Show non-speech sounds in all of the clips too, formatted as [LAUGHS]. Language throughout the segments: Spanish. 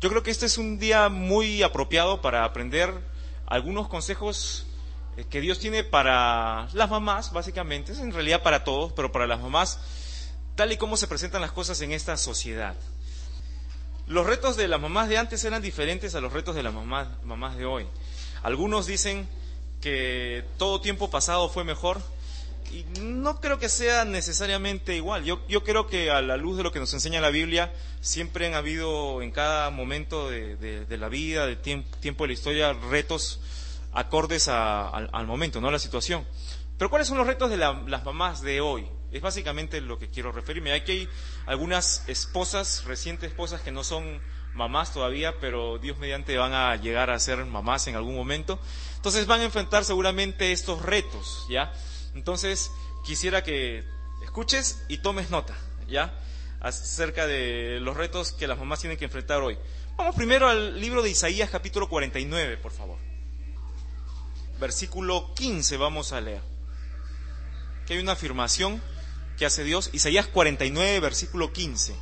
yo creo que este es un día muy apropiado para aprender algunos consejos eh, que Dios tiene para las mamás, básicamente, es en realidad para todos, pero para las mamás, tal y como se presentan las cosas en esta sociedad. Los retos de las mamás de antes eran diferentes a los retos de las mamás, mamás de hoy. Algunos dicen que todo tiempo pasado fue mejor, y no creo que sea necesariamente igual. Yo, yo creo que a la luz de lo que nos enseña la Biblia, siempre han habido en cada momento de, la vida, del tiempo, de la historia, retos acordes al, momento, no a la situación. Pero ¿cuáles son los retos de las mamás de hoy? Es básicamente lo que quiero referirme. Aquí hay algunas esposas, recientes esposas que no son mamás todavía, pero Dios mediante van a llegar a ser mamás en algún momento. Entonces van a enfrentar seguramente estos retos, ¿ya? Entonces, quisiera que escuches y tomes nota, ¿ya? Acerca de los retos que las mamás tienen que enfrentar hoy. Vamos primero al libro de Isaías capítulo 49, por favor. Versículo 15 vamos a leer. Que hay una afirmación que hace Dios. Isaías 49, versículo 15.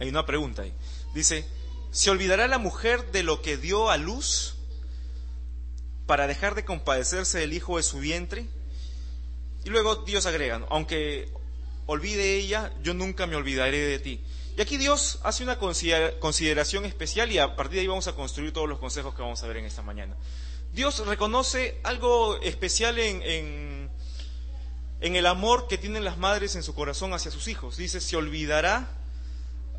Hay una pregunta ahí. Dice, ¿se olvidará la mujer de lo que dio a luz para dejar de compadecerse del hijo de su vientre? Y luego Dios agrega, aunque olvide ella, yo nunca me olvidaré de ti. Y aquí Dios hace una consideración especial y a partir de ahí vamos a construir todos los consejos que vamos a ver en esta mañana. Dios reconoce algo especial en, en, el amor que tienen las madres en su corazón hacia sus hijos. Dice, se olvidará,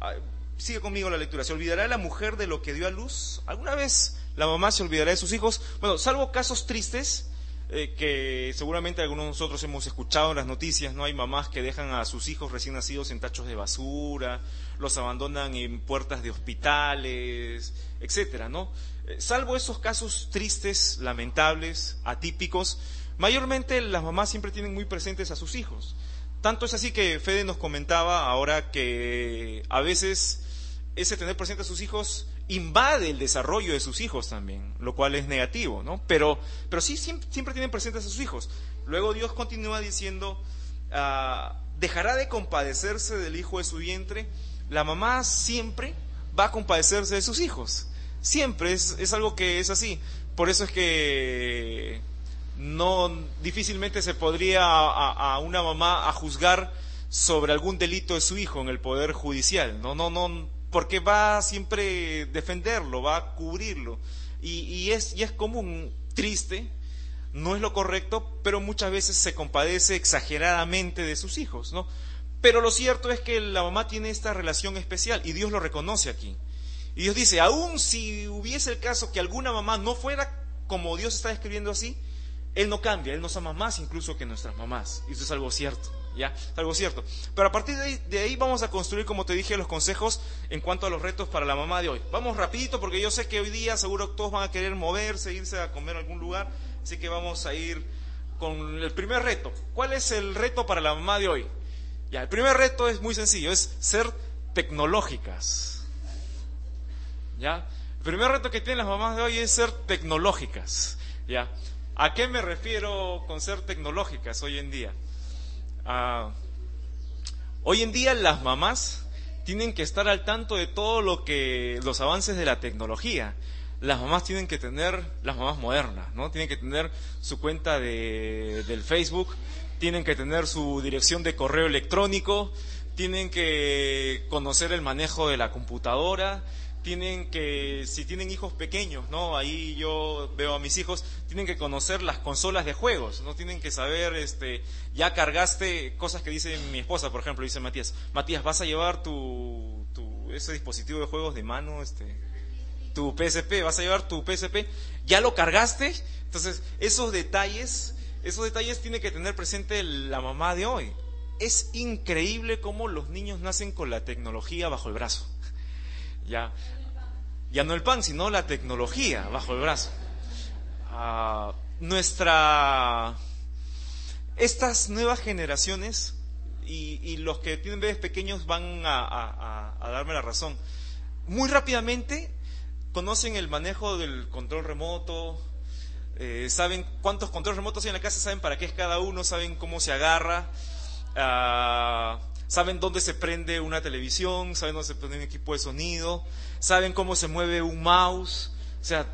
ah, sigue conmigo la lectura, se olvidará la mujer de lo que dio a luz. ¿Alguna vez la mamá se olvidará de sus hijos? Bueno, salvo casos tristes, eh, que seguramente algunos de nosotros hemos escuchado en las noticias, ¿no? Hay mamás que dejan a sus hijos recién nacidos en tachos de basura, los abandonan en puertas de hospitales, etcétera, ¿no? Eh, salvo esos casos tristes, lamentables, atípicos, mayormente las mamás siempre tienen muy presentes a sus hijos. Tanto es así que Fede nos comentaba ahora que a veces ese tener presente a sus hijos invade el desarrollo de sus hijos también, lo cual es negativo, ¿no? Pero, pero sí siempre, tienen presentes a sus hijos. Luego Dios continúa diciendo, ah, dejará de compadecerse del hijo de su vientre. La mamá siempre va a compadecerse de sus hijos. Siempre es, es algo que es así. Por eso es que no difícilmente se podría a, a, una mamá a juzgar sobre algún delito de su hijo en el poder judicial. No, no, no, porque va siempre a defenderlo, va a cubrirlo. Y, es, y es común, triste, no es lo correcto, pero muchas veces se compadece exageradamente de sus hijos, ¿no? Pero lo cierto es que la mamá tiene esta relación especial y Dios lo reconoce aquí. Y Dios dice, aun si hubiese el caso que alguna mamá no fuera como Dios está describiendo así, Él no cambia, Él nos ama más incluso que nuestras mamás. Y eso es algo cierto. ¿Ya? Es algo cierto. Pero a partir de ahí, vamos a construir, como te dije, los consejos en cuanto a los retos para la mamá de hoy. Vamos rapidito porque yo sé que hoy día seguro todos van a querer moverse, irse a comer a algún lugar, así que vamos a ir con el primer reto. ¿Cuál es el reto para la mamá de hoy? Ya, el primer reto es muy sencillo, es ser tecnológicas. ¿Ya? El primer reto que tienen las mamás de hoy es ser tecnológicas. ¿Ya? ¿A qué me refiero con ser tecnológicas hoy en día? Ah, hoy en día las mamás tienen que estar al tanto de todo lo que los avances de la tecnología. Las mamás tienen que tener, las mamás modernas, ¿no? Tienen que tener su cuenta de, del Facebook, tienen que tener su dirección de correo electrónico, tienen que conocer el manejo de la computadora, tienen que, si tienen hijos pequeños, ¿no? Ahí yo veo a mis hijos, tienen que conocer las consolas de juegos, ¿no? Tienen que saber, este, ya cargaste cosas que dice mi esposa, por ejemplo, dice Matías, Matías, ¿vas a llevar tu, tu, ese dispositivo de juegos de mano, este, tu PSP, vas a llevar tu PSP, ya lo cargaste? Entonces, esos detalles, esos detalles tiene que tener presente la mamá de hoy. Es increíble cómo los niños nacen con la tecnología bajo el brazo. Ya, ya no el pan, sino la tecnología bajo el brazo. Ah, nuestra, estas nuevas generaciones y, los que tienen bebés pequeños van a, darme la razón. Muy rápidamente conocen el manejo del control remoto, eh, saben cuántos controles remotos hay en la casa, saben para qué es cada uno, saben cómo se agarra. Ah, saben dónde se prende una televisión, saben dónde se prende un equipo de sonido, saben cómo se mueve un mouse, o sea,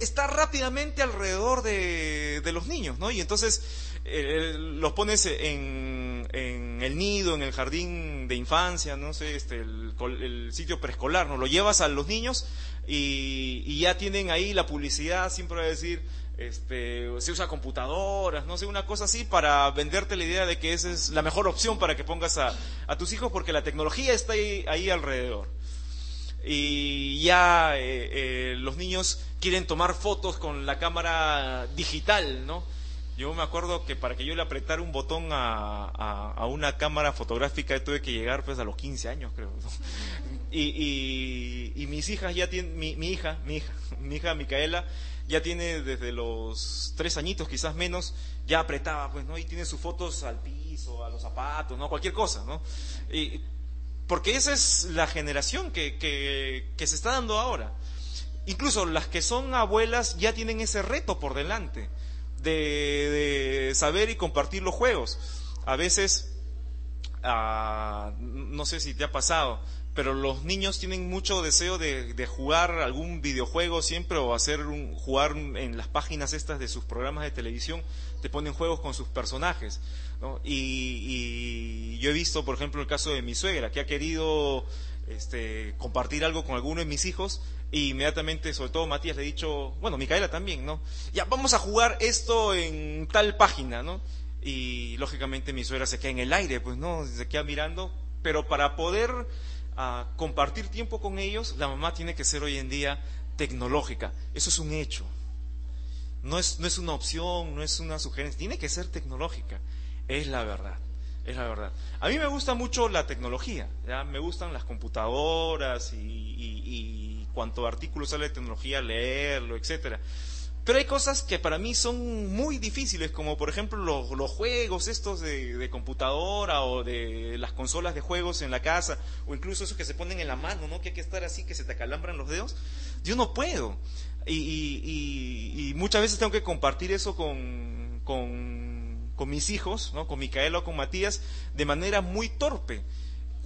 está rápidamente alrededor de, los niños, ¿no? Y entonces los pones en, el nido, en el jardín de infancia, no sé, este, el, sitio preescolar, ¿no? Lo llevas a los niños y, y ya tienen ahí la publicidad, siempre va a decir, este, se usa computadoras, no sé, una cosa así para venderte la idea de que esa es la mejor opción para que pongas a, tus hijos porque la tecnología está ahí, alrededor. Y ya eh, eh, los niños quieren tomar fotos con la cámara digital, ¿no? Yo me acuerdo que para que yo le apretara un botón a, una cámara fotográfica tuve que llegar pues a los 15 años, creo. [LAUGHS] Y, y, mis hijas ya tienen, mi, mi hija, mi hija, [LAUGHS] mi hija Micaela, ya tiene desde los tres añitos, quizás menos, ya apretaba, pues, ¿no? Y tiene sus fotos al piso, a los zapatos, ¿no? Cualquier cosa, ¿no? Y, porque esa es la generación que, se está dando ahora. Incluso las que son abuelas ya tienen ese reto por delante de, de saber y compartir los juegos. A veces, ah, no sé si te ha pasado, pero los niños tienen mucho deseo de, jugar algún videojuego siempre o hacer un, jugar en las páginas estas de sus programas de televisión, te ponen juegos con sus personajes. Y, yo he visto, por ejemplo, el caso de mi suegra, que ha querido este, compartir algo con alguno de mis hijos, y inmediatamente, sobre todo Matías, le he dicho, bueno, Micaela también, ¿no? Ya, vamos a jugar esto en tal página, ¿no? Y lógicamente mi suegra se queda en el aire, pues, ¿no? Se queda mirando, pero para poder a compartir tiempo con ellos, la mamá tiene que ser hoy en día tecnológica. Eso es un hecho. No es, no es una opción, no es una sugerencia, tiene que ser tecnológica. Es la verdad, es la verdad. A mí me gusta mucho la tecnología, ¿ya? me gustan las computadoras y, y, y cuanto artículo sale de tecnología, leerlo, etcétera. Pero hay cosas que para mí son muy difíciles, como por ejemplo los, juegos estos de, computadora o de las consolas de juegos en la casa, o incluso esos que se ponen en la mano, ¿no? Que hay que estar así, que se te acalambran los dedos. Yo no puedo. Y, muchas veces tengo que compartir eso con, con mis hijos, ¿no? Con Micaela o con Matías, de manera muy torpe.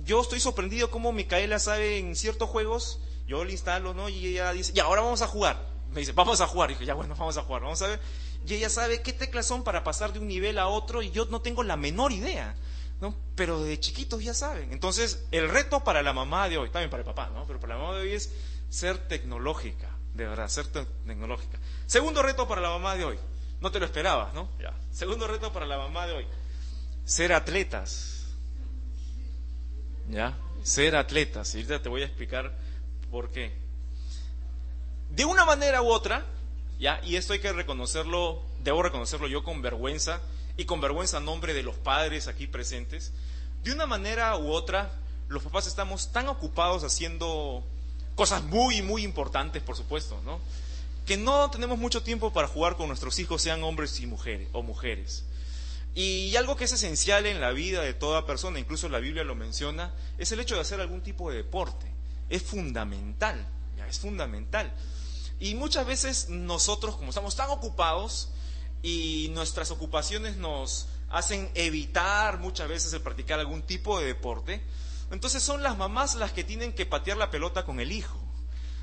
Yo estoy sorprendido cómo Micaela sabe en ciertos juegos, yo le instalo, ¿no? Y ella dice, ya, ahora vamos a jugar me dice, vamos a jugar. Y dije, ya bueno, vamos a jugar, vamos a ver. Y ella sabe qué teclas son para pasar de un nivel a otro y yo no tengo la menor idea. ¿no? Pero de chiquitos ya saben. Entonces, el reto para la mamá de hoy, también para el papá, ¿no? Pero para la mamá de hoy es ser tecnológica, de verdad, ser tecnológica. Segundo reto para la mamá de hoy. No te lo esperabas, ¿no? Ya. Segundo reto para la mamá de hoy. Ser atletas. ¿Ya? Ser atletas. Y ahorita te voy a explicar por qué de una manera u otra, ¿ya? Y esto hay que reconocerlo, debo reconocerlo yo con vergüenza y con vergüenza a nombre de los padres aquí presentes, de una manera u otra, los papás estamos tan ocupados haciendo cosas muy, muy importantes, por supuesto, ¿no? Que no tenemos mucho tiempo para jugar con nuestros hijos, sean hombres y mujeres, o mujeres. Y algo que es esencial en la vida de toda persona, incluso la Biblia lo menciona, es el hecho de hacer algún tipo de deporte. Es fundamental, ya es fundamental. Y muchas veces nosotros, como estamos tan ocupados y nuestras ocupaciones nos hacen evitar muchas veces el practicar algún tipo de deporte, entonces son las mamás las que tienen que patear la pelota con el hijo.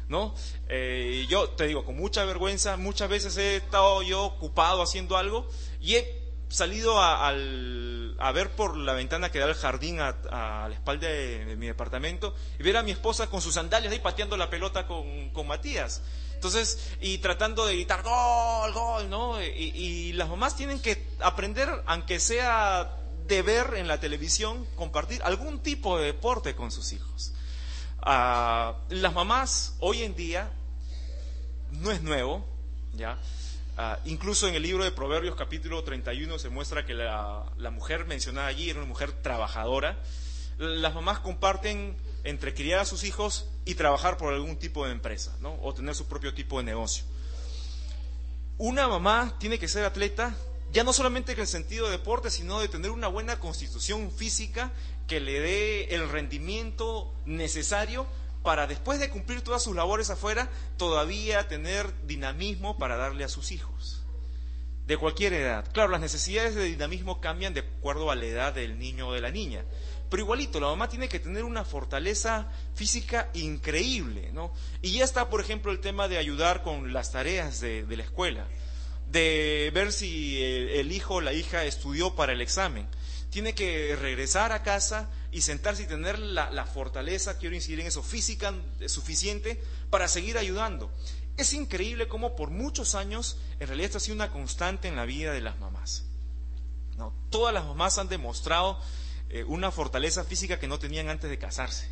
¿No? Eh, yo te digo, con mucha vergüenza, muchas veces he estado yo ocupado haciendo algo y he salido a, ver por la ventana que da al jardín a, la espalda de, mi departamento y ver a mi esposa con sus sandalias ahí pateando la pelota con, con Matías. Entonces, y tratando de gritar gol, gol, ¿no? Y, las mamás tienen que aprender, aunque sea de ver en la televisión, compartir algún tipo de deporte con sus hijos. Ah, las mamás hoy en día, no es nuevo, ¿ya? Ah, incluso en el libro de Proverbios capítulo 31 se muestra que la, mujer mencionada allí era una mujer trabajadora. Las mamás comparten entre criar a sus hijos y trabajar por algún tipo de empresa, ¿no? O tener su propio tipo de negocio. Una mamá tiene que ser atleta, ya no solamente en el sentido de deporte, sino de tener una buena constitución física que le dé el rendimiento necesario para después de cumplir todas sus labores afuera, todavía tener dinamismo para darle a sus hijos. De cualquier edad. Claro, las necesidades de dinamismo cambian de acuerdo a la edad del niño o de la niña pero igualito, la mamá tiene que tener una fortaleza física increíble, ¿no? Y ya está, por ejemplo, el tema de ayudar con las tareas de, la escuela, de ver si el, hijo o la hija estudió para el examen. Tiene que regresar a casa y sentarse y tener la, fortaleza, quiero incidir en eso, física suficiente para seguir ayudando. Es increíble cómo por muchos años en realidad esto ha sido una constante en la vida de las mamás. ¿no? Todas las mamás han demostrado eh, una fortaleza física que no tenían antes de casarse.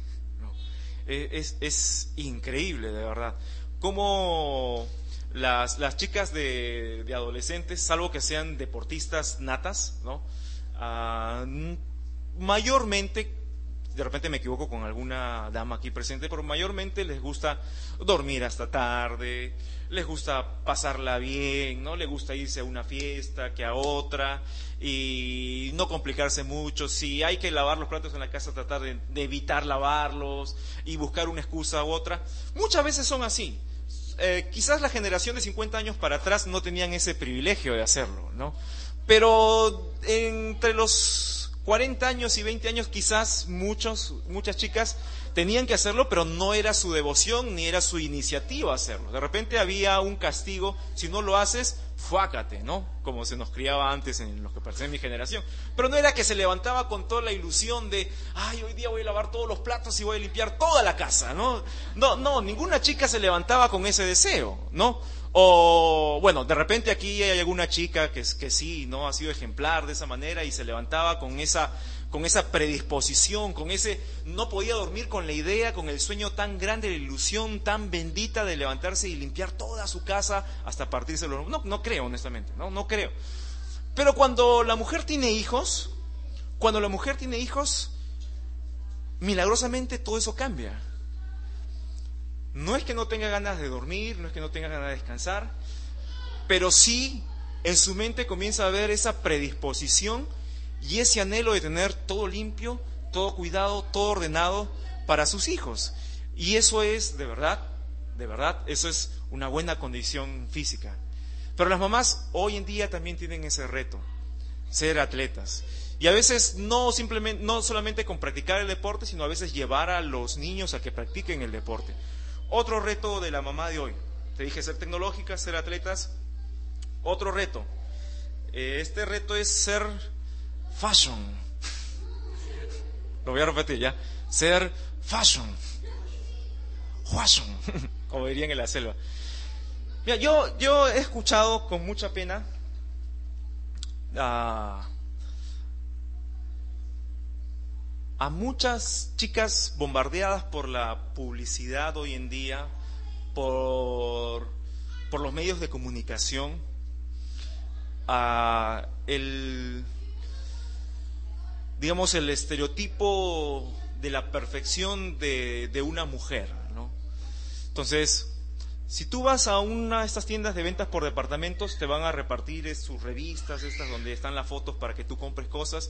Eh, es, increíble, de verdad. Cómo las, chicas de, adolescentes, salvo que sean deportistas natas, ¿no? Ah, mayormente de repente me equivoco con alguna dama aquí presente, pero mayormente les gusta dormir hasta tarde, les gusta pasarla bien, ¿no? Les gusta irse a una fiesta, que a otra, y no complicarse mucho. Si hay que lavar los platos en la casa, tratar de, evitar lavarlos y buscar una excusa u otra. Muchas veces son así. Eh, quizás la generación de 50 años para atrás no tenían ese privilegio de hacerlo, ¿no? Pero entre los 40 años y 20 años quizás muchos, muchas chicas tenían que hacerlo, pero no era su devoción ni era su iniciativa hacerlo. De repente había un castigo, si no lo haces, fuácate, ¿no? Como se nos criaba antes en los que parecen mi generación. Pero no era que se levantaba con toda la ilusión de, ay, hoy día voy a lavar todos los platos y voy a limpiar toda la casa, ¿no? No, no, ninguna chica se levantaba con ese deseo, ¿no? O, bueno, de repente aquí hay alguna chica que, que sí, ¿no? Ha sido ejemplar de esa manera y se levantaba con esa, con esa predisposición, con ese, no podía dormir con la idea, con el sueño tan grande, la ilusión tan bendita de levantarse y limpiar toda su casa hasta partirse los... No, no creo, honestamente, no, no creo. Pero cuando la mujer tiene hijos, cuando la mujer tiene hijos, milagrosamente todo eso cambia. No es que no tenga ganas de dormir, no es que no tenga ganas de descansar, pero sí en su mente comienza a haber esa predisposición y ese anhelo de tener todo limpio, todo cuidado, todo ordenado para sus hijos. Y eso es, de verdad, de verdad, eso es una buena condición física. Pero las mamás hoy en día también tienen ese reto, ser atletas. Y a veces no simplemente, no solamente con practicar el deporte, sino a veces llevar a los niños a que practiquen el deporte. Otro reto de la mamá de hoy. Te dije ser tecnológica, ser atletas. Otro reto. Eh, este reto es ser fashion. [LAUGHS] Lo voy a repetir ya. Ser fashion. Fashion. [LAUGHS] Como dirían en la selva. Mira, yo, yo he escuchado con mucha pena a a muchas chicas bombardeadas por la publicidad hoy en día, por, por los medios de comunicación, a el, digamos, el estereotipo de la perfección de, de una mujer. ¿no? Entonces, si tú vas a una de estas tiendas de ventas por departamentos, te van a repartir sus revistas, estas donde están las fotos para que tú compres cosas.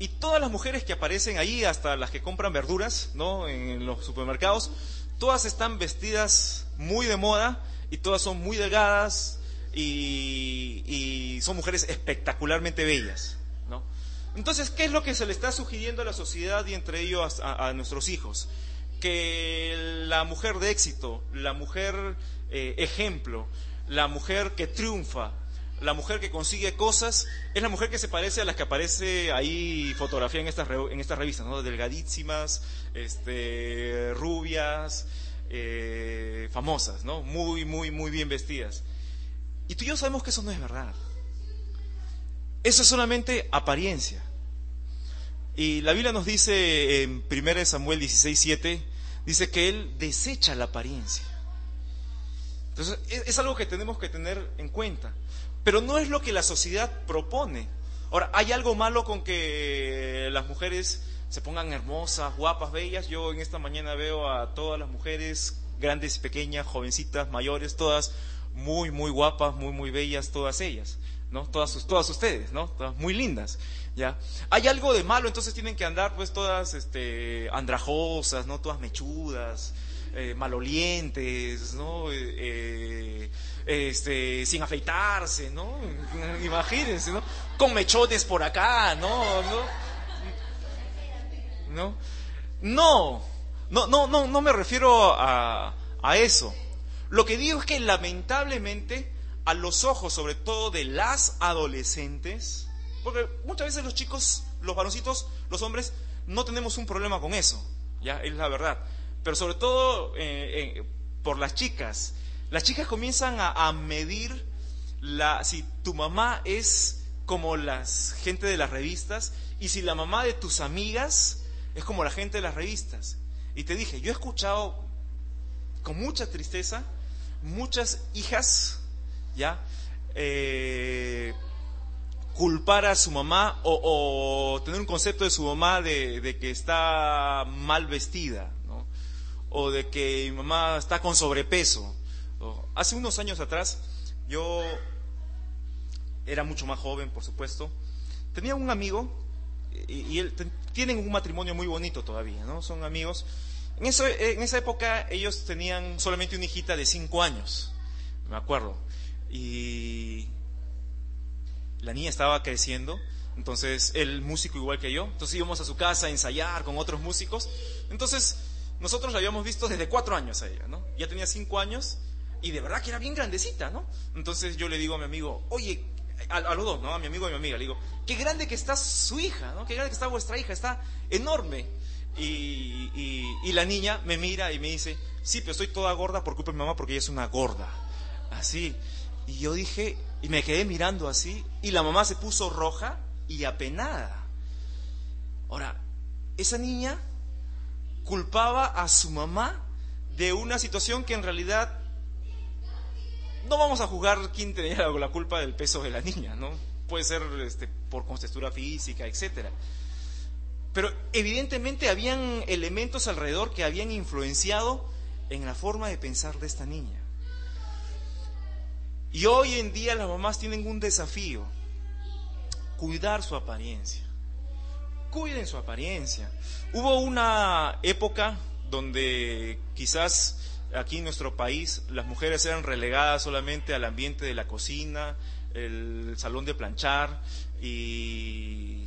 Y todas las mujeres que aparecen ahí, hasta las que compran verduras, ¿no? En los supermercados, todas están vestidas muy de moda y todas son muy delgadas y, son mujeres espectacularmente bellas, ¿no? Entonces, ¿qué es lo que se le está sugiriendo a la sociedad y entre ellos a, nuestros hijos? Que la mujer de éxito, la mujer eh, ejemplo, la mujer que triunfa, la mujer que consigue cosas es la mujer que se parece a las que aparece ahí fotografía en estas, en estas revistas, ¿no? Delgadísimas, este, rubias, eh, famosas, ¿no? Muy, muy, muy bien vestidas. Y tú y yo sabemos que eso no es verdad. Eso es solamente apariencia. Y la Biblia nos dice en 1 Samuel 16, 7, dice que Él desecha la apariencia. Entonces, es algo que tenemos que tener en cuenta. Pero no es lo que la sociedad propone. Ahora, ¿hay algo malo con que las mujeres se pongan hermosas, guapas, bellas? Yo en esta mañana veo a todas las mujeres, grandes, pequeñas, jovencitas, mayores, todas muy, muy guapas, muy, muy bellas, todas ellas, ¿no? Todas, todas ustedes, ¿no? Todas muy lindas, ¿ya? Hay algo de malo, entonces tienen que andar, pues, todas, este, andrajosas, ¿no? Todas mechudas, eh, malolientes, ¿no? Eh, eh este, sin afeitarse, ¿no? Imagínense, ¿no? Con mechones por acá, ¿no? ¿no? ¿no? No, no, no, no, me refiero a, a eso. Lo que digo es que lamentablemente a los ojos, sobre todo de las adolescentes, porque muchas veces los chicos, los varoncitos, los hombres, no tenemos un problema con eso, ya es la verdad. Pero sobre todo eh, eh, por las chicas, las chicas comienzan a, medir la, si tu mamá es como la gente de las revistas y si la mamá de tus amigas es como la gente de las revistas. Y te dije, yo he escuchado con mucha tristeza muchas hijas, ¿ya? Eh, culpar a su mamá o, tener un concepto de su mamá de, que está mal vestida, o de que mi mamá está con sobrepeso. Hace unos años atrás, yo era mucho más joven, por supuesto, tenía un amigo y, él tienen un matrimonio muy bonito todavía, ¿no? Son amigos. En, esa época ellos tenían solamente una hijita de cinco años, me acuerdo. Y la niña estaba creciendo, entonces él músico igual que yo, entonces íbamos a su casa a ensayar con otros músicos, entonces nosotros la habíamos visto desde cuatro años a ella, ¿no? Ya tenía cinco años y de verdad que era bien grandecita, ¿no? Entonces yo le digo a mi amigo, oye, a, los dos, ¿no? A mi amigo y a mi amiga, le digo, qué grande que está su hija, ¿no? Qué grande que está vuestra hija, está enorme. Y, y, la niña me mira y me dice, sí, pero estoy toda gorda por culpa de mi mamá porque ella es una gorda. Así. Y yo dije, y me quedé mirando así, y la mamá se puso roja y apenada. Ahora, esa niña culpaba a su mamá de una situación que en realidad no vamos a jugar quién tenía la culpa del peso de la niña, ¿no? Puede ser este, por contextura física, etcétera. Pero evidentemente habían elementos alrededor que habían influenciado en la forma de pensar de esta niña. Y hoy en día las mamás tienen un desafío, cuidar su apariencia. Cuiden su apariencia. Hubo una época donde quizás aquí en nuestro país las mujeres eran relegadas solamente al ambiente de la cocina, el salón de planchar y,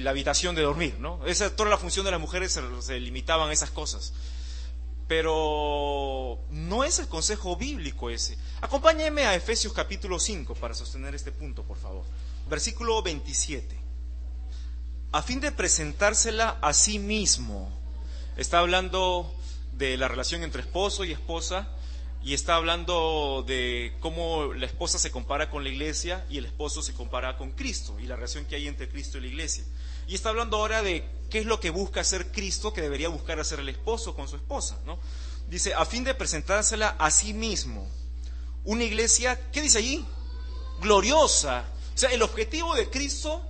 la habitación de dormir, ¿no? Esa, toda la función de las mujeres se, se limitaban a esas cosas. Pero no es el consejo bíblico ese. Acompáñeme a Efesios capítulo 5 para sostener este punto, por favor. Versículo 27. A fin de presentársela a sí mismo. Está hablando de la relación entre esposo y esposa y está hablando de cómo la esposa se compara con la iglesia y el esposo se compara con Cristo y la relación que hay entre Cristo y la iglesia. Y está hablando ahora de qué es lo que busca hacer Cristo, que debería buscar hacer el esposo con su esposa, ¿no? Dice, a fin de presentársela a sí mismo. Una iglesia, ¿qué dice allí? Gloriosa. O sea, el objetivo de Cristo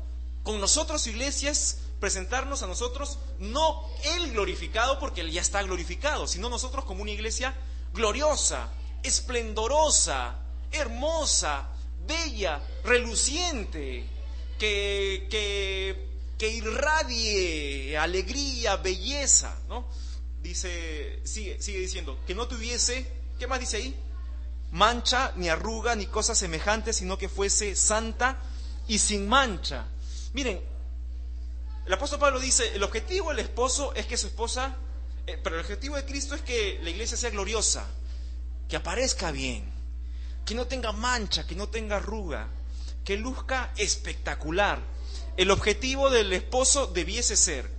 con nosotros, iglesia, es presentarnos a nosotros, no Él glorificado, porque Él ya está glorificado, sino nosotros como una iglesia gloriosa, esplendorosa, hermosa, bella, reluciente, que, que que irradie alegría, belleza, ¿no? Dice, sigue, sigue diciendo, que no tuviese, ¿qué más dice ahí? Mancha, ni arruga, ni cosas semejantes, sino que fuese santa y sin mancha. Miren, el apóstol Pablo dice, el objetivo del esposo es que su esposa, eh, pero el objetivo de Cristo es que la iglesia sea gloriosa, que aparezca bien, que no tenga mancha, que no tenga arruga, que luzca espectacular. El objetivo del esposo debiese ser,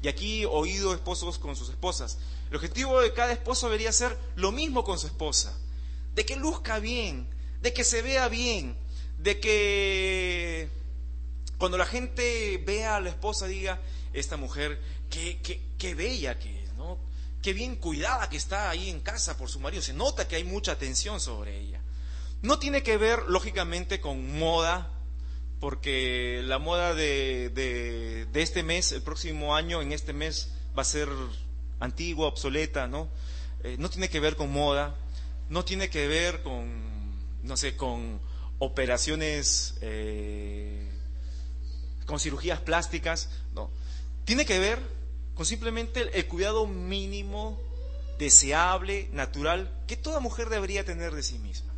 y aquí oído esposos con sus esposas, el objetivo de cada esposo debería ser lo mismo con su esposa, de que luzca bien, de que se vea bien, de que cuando la gente vea a la esposa diga, esta mujer, qué, qué, qué bella que es, ¿no? Qué bien cuidada que está ahí en casa por su marido, se nota que hay mucha atención sobre ella. No tiene que ver, lógicamente, con moda, porque la moda de, de, este mes, el próximo año, en este mes, va a ser antigua, obsoleta, ¿no? Eh, no tiene que ver con moda, no tiene que ver con, no sé, con operaciones, eh, con cirugías plásticas, no. Tiene que ver con simplemente el cuidado mínimo, deseable, natural, que toda mujer debería tener de sí misma.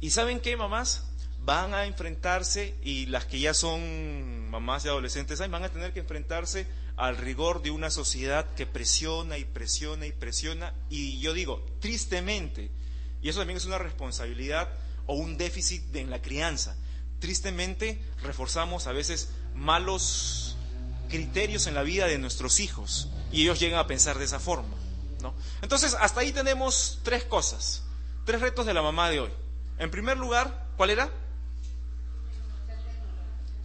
¿Y saben qué, mamás? van a enfrentarse, y las que ya son mamás y adolescentes, van a tener que enfrentarse al rigor de una sociedad que presiona y presiona y presiona. Y yo digo, tristemente, y eso también es una responsabilidad o un déficit en la crianza, tristemente reforzamos a veces malos criterios en la vida de nuestros hijos y ellos llegan a pensar de esa forma. ¿no? Entonces, hasta ahí tenemos tres cosas, tres retos de la mamá de hoy. En primer lugar, ¿cuál era?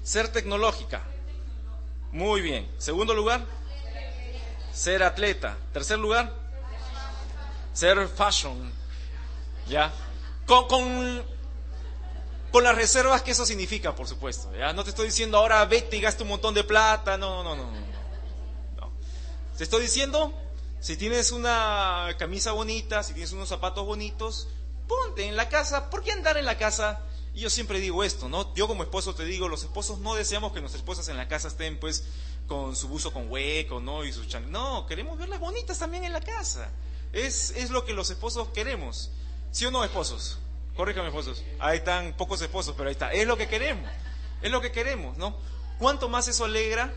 Ser tecnológica. Muy bien. Segundo lugar, ser atleta. Tercer lugar, ser fashion. ¿Ya? Con, con las reservas que eso significa, por supuesto. ¿ya? No te estoy diciendo ahora vete y gasta un montón de plata. No, no, no, no. Te estoy diciendo, si tienes una camisa bonita, si tienes unos zapatos bonitos, ponte en la casa. ¿Por qué andar en la casa? Y yo siempre digo esto, ¿no? Yo como esposo te digo, los esposos no deseamos que nuestras esposas en la casa estén pues con su buzo con hueco, ¿no? Y sus chan... No, queremos verlas bonitas también en la casa. Es, es lo que los esposos queremos. ¿Sí o no, esposos? Corríjame, esposos. Ahí están pocos esposos, pero ahí está. Es lo que queremos. Es lo que queremos, ¿no? ¿Cuánto más eso alegra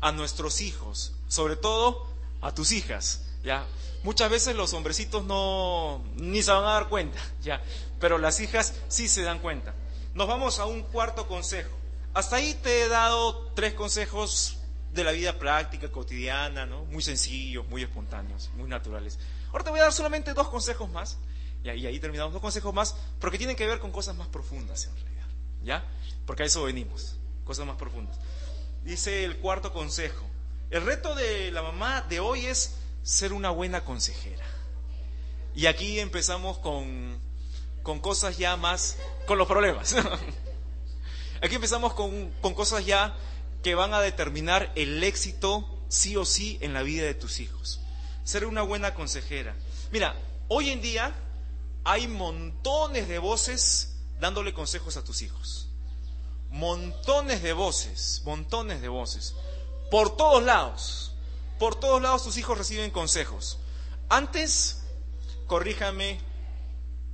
a nuestros hijos? Sobre todo a tus hijas, ¿ya? Muchas veces los hombrecitos no ni se van a dar cuenta, [LAUGHS] ya, pero las hijas sí se dan cuenta. Nos vamos a un cuarto consejo. Hasta ahí te he dado tres consejos de la vida práctica, cotidiana, ¿no? Muy sencillos, muy espontáneos, muy naturales. Ahora te voy a dar solamente dos consejos más, y ahí terminamos, dos consejos más, porque tienen que ver con cosas más profundas en realidad, ¿ya? Porque a eso venimos, cosas más profundas. Dice el cuarto consejo, el reto de la mamá de hoy es ser una buena consejera. Y aquí empezamos con, con cosas ya más, con los problemas. [LAUGHS] aquí empezamos con, con cosas ya que van a determinar el éxito sí o sí en la vida de tus hijos. Ser una buena consejera. Mira, hoy en día hay montones de voces dándole consejos a tus hijos. Montones de voces, montones de voces. Por todos lados. Por todos lados tus hijos reciben consejos. Antes, corríjame,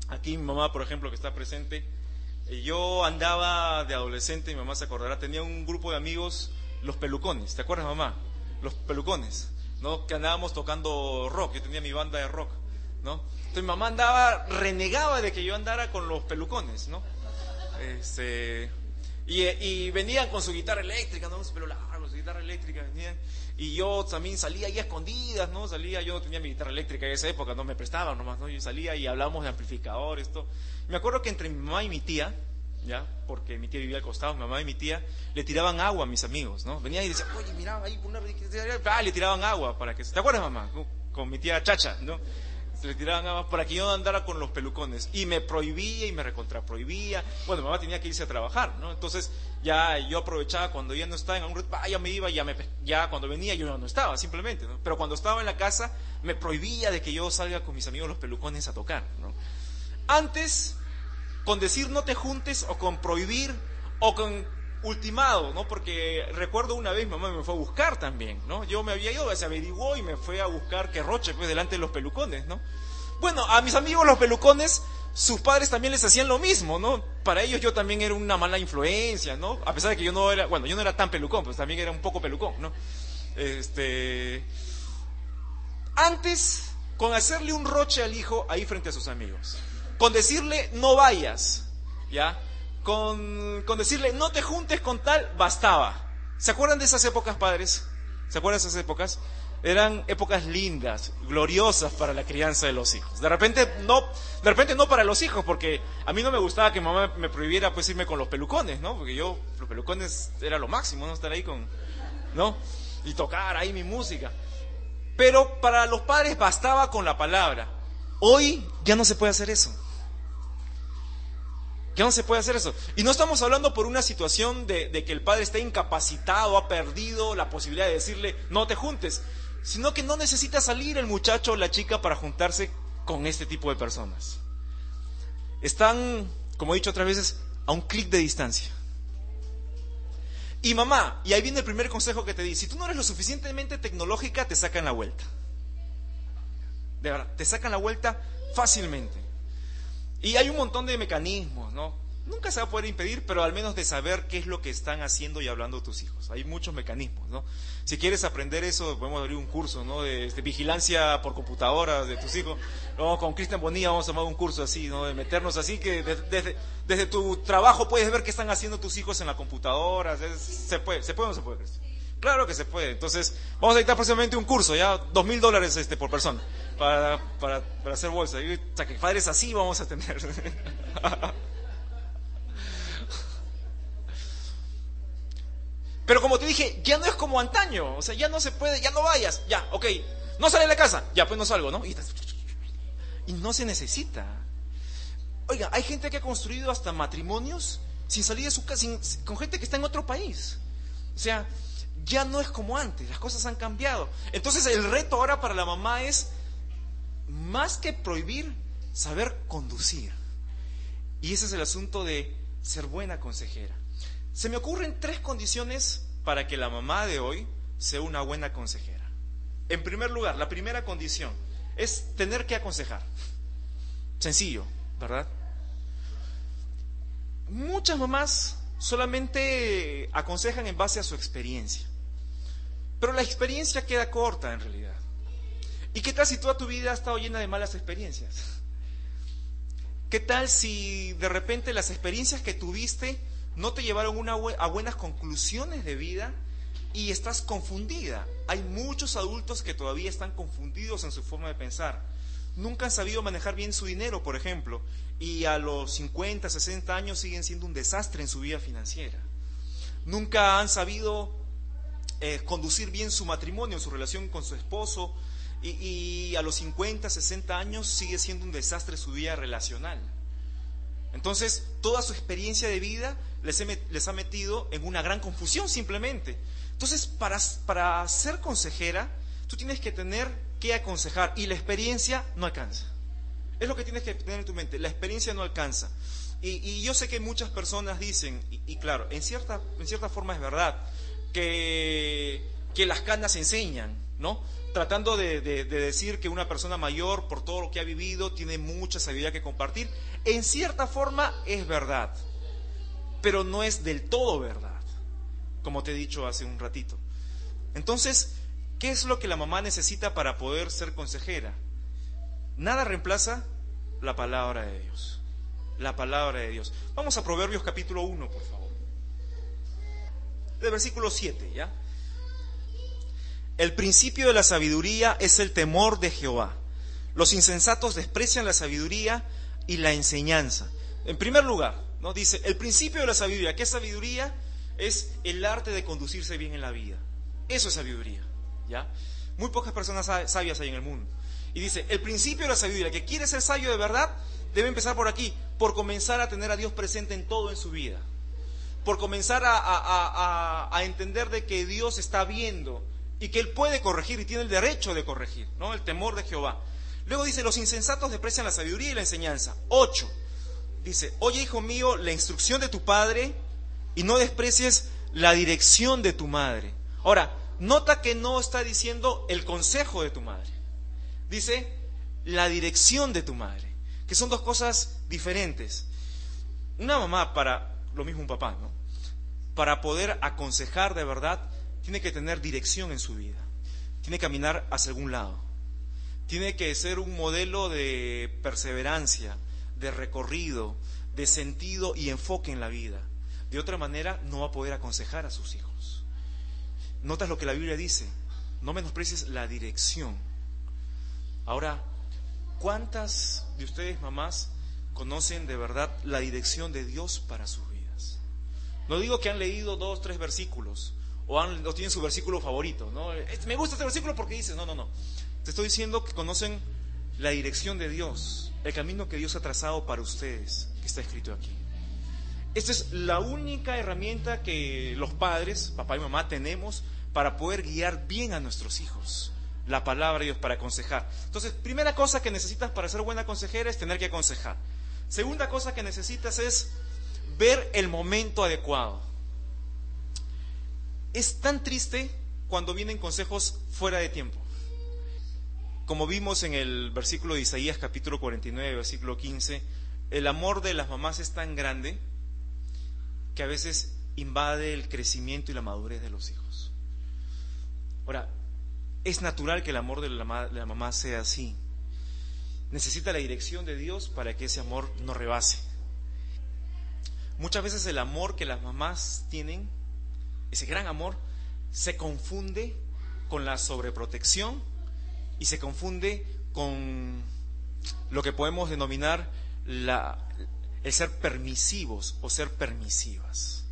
aquí mi mamá, por ejemplo, que está presente, eh, yo andaba de adolescente, mi mamá se acordará, tenía un grupo de amigos, los pelucones, ¿te acuerdas mamá? Los pelucones, ¿no? Que andábamos tocando rock, yo tenía mi banda de rock, ¿no? Entonces mi mamá andaba, renegaba de que yo andara con los pelucones, ¿no? Este, y, venían con su guitarra eléctrica, ¿no? Su pelo largo, su guitarra eléctrica, venían. Y yo también salía ahí a escondidas, ¿no? Salía, yo tenía mi guitarra eléctrica en esa época, no me prestaban nomás, ¿no? Yo salía y hablábamos de amplificadores, esto. Me acuerdo que entre mi mamá y mi tía, ¿ya? Porque mi tía vivía al costado, mi mamá y mi tía le tiraban agua a mis amigos, ¿no? Venían y decían, oye, mira, ahí una... Ah, le tiraban agua para que... ¿Te acuerdas, mamá? Con mi tía Chacha, ¿no? Le tiraban agua para que yo no andara con los pelucones. Y me prohibía y me recontraprohibía. Bueno, mamá tenía que irse a trabajar, ¿no? Entonces ya yo aprovechaba cuando ella no estaba en un ah, ya me iba, ya, me, ya cuando venía yo no estaba, simplemente, ¿no? Pero cuando estaba en la casa me prohibía de que yo salga con mis amigos los pelucones a tocar, ¿no? Antes, con decir no te juntes o con prohibir o con ultimado, ¿no? Porque recuerdo una vez mamá me fue a buscar también, ¿no? Yo me había ido, se averiguó y me fue a buscar que Roche, pues delante de los pelucones, ¿no? Bueno, a mis amigos los pelucones, sus padres también les hacían lo mismo, ¿no? Para ellos yo también era una mala influencia, ¿no? A pesar de que yo no era, bueno, yo no era tan pelucón, pues también era un poco pelucón, ¿no? Este, antes, con hacerle un roche al hijo ahí frente a sus amigos, con decirle no vayas, ¿ya? Con, decirle no te juntes con tal, bastaba. ¿Se acuerdan de esas épocas, padres? ¿Se acuerdan de esas épocas? Eran épocas lindas, gloriosas para la crianza de los hijos. De repente no, de repente no para los hijos, porque a mí no me gustaba que mamá me prohibiera pues irme con los pelucones, ¿no? Porque yo, los pelucones era lo máximo, ¿no? Estar ahí con, ¿no? Y tocar ahí mi música. Pero para los padres bastaba con la palabra. Hoy ya no se puede hacer eso. Ya no se puede hacer eso. Y no estamos hablando por una situación de, que el padre está incapacitado, ha perdido la posibilidad de decirle, no te juntes, sino que no necesita salir el muchacho o la chica para juntarse con este tipo de personas. Están, como he dicho otras veces, a un clic de distancia. Y mamá, y ahí viene el primer consejo que te di, si tú no eres lo suficientemente tecnológica, te sacan la vuelta. De verdad, te sacan la vuelta fácilmente. Y hay un montón de mecanismos, ¿no? nunca se va a poder impedir, pero al menos de saber qué es lo que están haciendo y hablando tus hijos. Hay muchos mecanismos, ¿no? Si quieres aprender eso, podemos abrir un curso, ¿no? De, vigilancia por computadora de tus hijos. con Cristian Bonilla vamos a tomar un curso así, ¿no? De meternos así, que desde, desde, tu trabajo puedes ver qué están haciendo tus hijos en la computadora. Se puede, se puede o no se puede. Claro que se puede. Entonces, vamos a dictar próximamente un curso, ya, dos mil dólares este, por persona, para, para, para hacer bolsa. Y, o sea, que padres así vamos a tener. [LAUGHS] Pero como te dije, ya no es como antaño, o sea, ya no se puede, ya no vayas, ya, ok, no sale de la casa, ya pues no salgo, ¿no? Y, no se necesita. Oiga, hay gente que ha construido hasta matrimonios sin salir de su casa, con gente que está en otro país. O sea, ya no es como antes, las cosas han cambiado. Entonces el reto ahora para la mamá es, más que prohibir, saber conducir. Y ese es el asunto de ser buena consejera. Se me ocurren tres condiciones para que la mamá de hoy sea una buena consejera. En primer lugar, la primera condición es tener que aconsejar. Sencillo, ¿verdad? Muchas mamás solamente aconsejan en base a su experiencia. Pero la experiencia queda corta en realidad. ¿Y qué tal si toda tu vida ha estado llena de malas experiencias? ¿Qué tal si de repente las experiencias que tuviste no te llevaron a buenas conclusiones de vida y estás confundida. Hay muchos adultos que todavía están confundidos en su forma de pensar. Nunca han sabido manejar bien su dinero, por ejemplo, y a los 50, 60 años siguen siendo un desastre en su vida financiera. Nunca han sabido eh, conducir bien su matrimonio, su relación con su esposo, y, a los 50, 60 años sigue siendo un desastre su vida relacional. Entonces, toda su experiencia de vida les, ha metido en una gran confusión simplemente. Entonces, para, para ser consejera, tú tienes que tener que aconsejar y la experiencia no alcanza. Es lo que tienes que tener en tu mente, la experiencia no alcanza. Y, yo sé que muchas personas dicen, y, claro, en cierta, en cierta forma es verdad, que, que las canas enseñan, ¿no? Tratando de, de, decir que una persona mayor, por todo lo que ha vivido, tiene mucha sabiduría que compartir. En cierta forma es verdad pero no es del todo verdad, como te he dicho hace un ratito. Entonces, ¿qué es lo que la mamá necesita para poder ser consejera? Nada reemplaza la palabra de Dios. La palabra de Dios. Vamos a Proverbios capítulo 1, por favor. El versículo 7, ¿ya? El principio de la sabiduría es el temor de Jehová. Los insensatos desprecian la sabiduría y la enseñanza. En primer lugar, ¿no? Dice, el principio de la sabiduría. ¿Qué sabiduría? Es el arte de conducirse bien en la vida. Eso es sabiduría. ¿ya? Muy pocas personas sabias hay en el mundo. Y dice, el principio de la sabiduría, que quiere ser sabio de verdad, debe empezar por aquí, por comenzar a tener a Dios presente en todo en su vida. Por comenzar a, entender de que Dios está viendo y que Él puede corregir y tiene el derecho de corregir, ¿no? El temor de Jehová. Luego dice, los insensatos desprecian la sabiduría y la enseñanza. Ocho, Dice, oye hijo mío, la instrucción de tu padre y no desprecies la dirección de tu madre. Ahora, nota que no está diciendo el consejo de tu madre. Dice la dirección de tu madre, que son dos cosas diferentes. Una mamá para, lo mismo un papá, ¿no? Para poder aconsejar de verdad, tiene que tener dirección en su vida. Tiene que caminar hacia algún lado. Tiene que ser un modelo de perseverancia, de recorrido, de sentido y enfoque en la vida. De otra manera, no va a poder aconsejar a sus hijos. Notas lo que la Biblia dice, no menosprecies la dirección. Ahora, ¿cuántas de ustedes, mamás, conocen de verdad la dirección de Dios para sus vidas? No digo que han leído dos, tres versículos o, han, tienen su versículo favorito. ¿no? Me gusta este versículo porque dice, no, no, no. Te estoy diciendo que conocen la dirección de Dios, el camino que Dios ha trazado para ustedes, que está escrito aquí. Esta es la única herramienta que los padres, papá y mamá, tenemos para poder guiar bien a nuestros hijos. La palabra de Dios para aconsejar. Entonces, primera cosa que necesitas para ser buena consejera es tener que aconsejar. Segunda cosa que necesitas es ver el momento adecuado. Es tan triste cuando vienen consejos fuera de tiempo. Como vimos en el versículo de Isaías capítulo 49, versículo 15, el amor de las mamás es tan grande que a veces invade el crecimiento y la madurez de los hijos. Ahora, es natural que el amor de la, mamá sea así. Necesita la dirección de Dios para que ese amor no rebase. Muchas veces el amor que las mamás tienen, ese gran amor, se confunde con la sobreprotección y se confunde con lo que podemos denominar el ser permisivos o ser permisivas.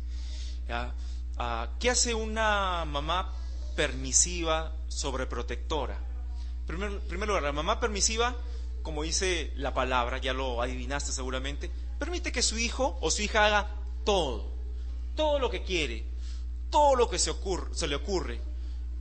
Ah, ¿Qué hace una mamá permisiva, sobreprotectora? En primer lugar, la mamá permisiva, como dice la palabra, ya lo adivinaste seguramente, permite que su hijo o su hija haga todo, todo lo que quiere, todo lo que se, le ocurre.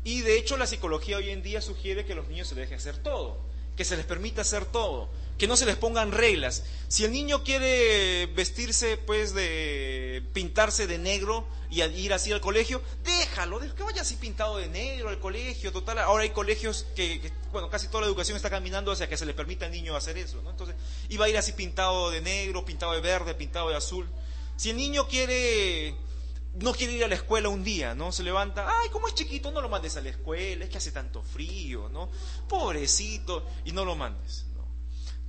Y de hecho la psicología hoy en día sugiere que los niños se dejen hacer todo, que se les permita hacer todo, que no se les pongan reglas. Si el niño quiere vestirse, pues, de pintarse de negro y ir así al colegio, déjalo, que vaya así pintado de negro al colegio. Total, ahora hay colegios que, bueno, casi toda la educación está caminando hacia que se le permita al niño hacer eso, ¿no? Entonces, iba a ir así pintado de negro, pintado de verde, pintado de azul. Si el niño quiere no quiere ir a la escuela un día, ¿no? Se levanta, ay, como es chiquito, no lo mandes a la escuela, es que hace tanto frío, ¿no? Pobrecito, y no lo mandes, ¿no?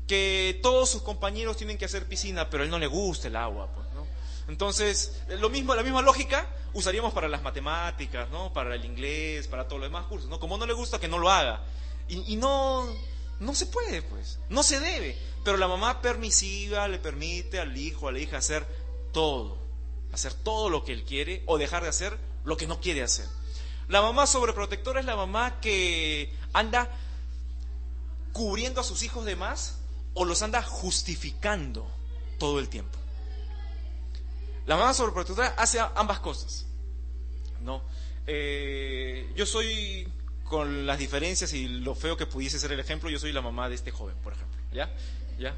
Que todos sus compañeros tienen que hacer piscina, pero a él no le gusta el agua, pues, ¿no? Entonces, lo mismo, la misma lógica usaríamos para las matemáticas, ¿no? Para el inglés, para todos los demás cursos, ¿no? Como no le gusta que no lo haga. Y, y no, no se puede, pues, no se debe. Pero la mamá permisiva le permite al hijo, a la hija hacer todo hacer todo lo que él quiere o dejar de hacer lo que no quiere hacer. La mamá sobreprotectora es la mamá que anda cubriendo a sus hijos de más o los anda justificando todo el tiempo. La mamá sobreprotectora hace ambas cosas. ¿no? Eh, yo soy, con las diferencias y lo feo que pudiese ser el ejemplo, yo soy la mamá de este joven, por ejemplo. ¿Ya? ¿Ya?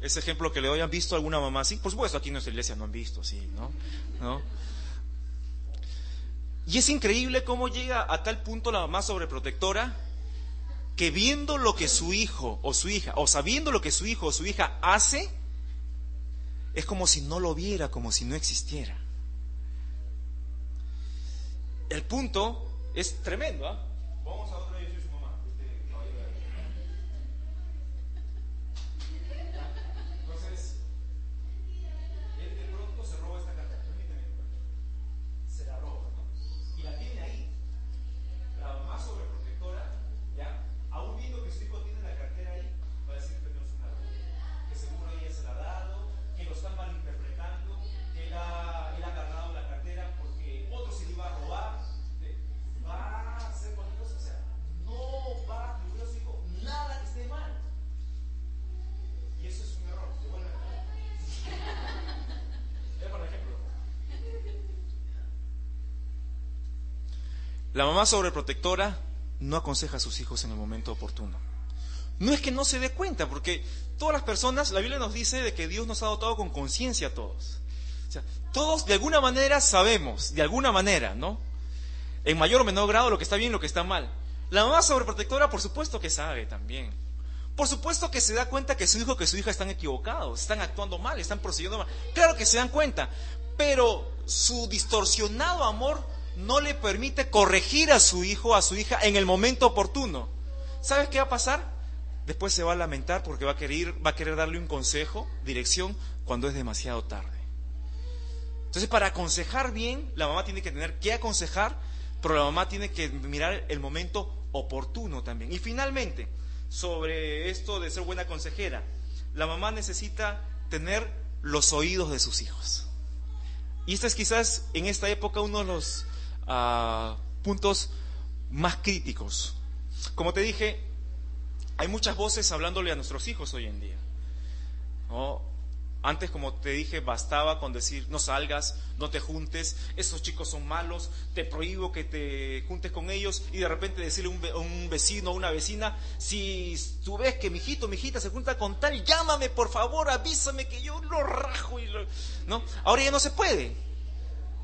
Ese ejemplo que le doy, ¿han visto alguna mamá así? Por supuesto, aquí en nuestra iglesia no han visto así, ¿no? Y es increíble cómo llega a tal punto la mamá sobreprotectora que viendo lo que su hijo o su hija, o sabiendo lo que su hijo o su hija hace, es como si no lo viera, como si no existiera. El punto es tremendo, ¿ah? La mamá sobreprotectora no aconseja a sus hijos en el momento oportuno. No es que no se dé cuenta, porque todas las personas, la Biblia nos dice de que Dios nos ha dotado con conciencia a todos. O todos de alguna manera sabemos, de alguna manera, ¿no? En mayor o menor grado lo que está bien y lo que está mal. La mamá sobreprotectora, por supuesto que sabe también. Por supuesto que se da cuenta que su hijo que su hija están equivocados, están actuando mal, están procediendo mal. Claro que se dan cuenta, pero su distorsionado amor no le permite corregir a su hijo, a su hija en el momento oportuno. ¿Sabes qué va a pasar? después se va a lamentar porque va a querer, va a querer darle un consejo, dirección, cuando es demasiado tarde. Entonces, para aconsejar bien, la mamá tiene que tener que aconsejar, pero la mamá tiene que mirar el momento oportuno también. Y finalmente, sobre esto de ser buena consejera, la mamá necesita tener los oídos de sus hijos. Y este es quizás en esta época uno de los ah, puntos más críticos. Como te dije, hay muchas voces hablándole a nuestros hijos hoy en día. Antes, como te dije, bastaba con decir no salgas, no te juntes, esos chicos son malos, te prohíbo que te juntes con ellos y de repente decirle a un, vecino o una vecina, si tú ves que mi hijito, mi hijita se junta con tal, llámame por favor, avísame que yo lo rajo y lo... ¿no? Ahora ya no se puede.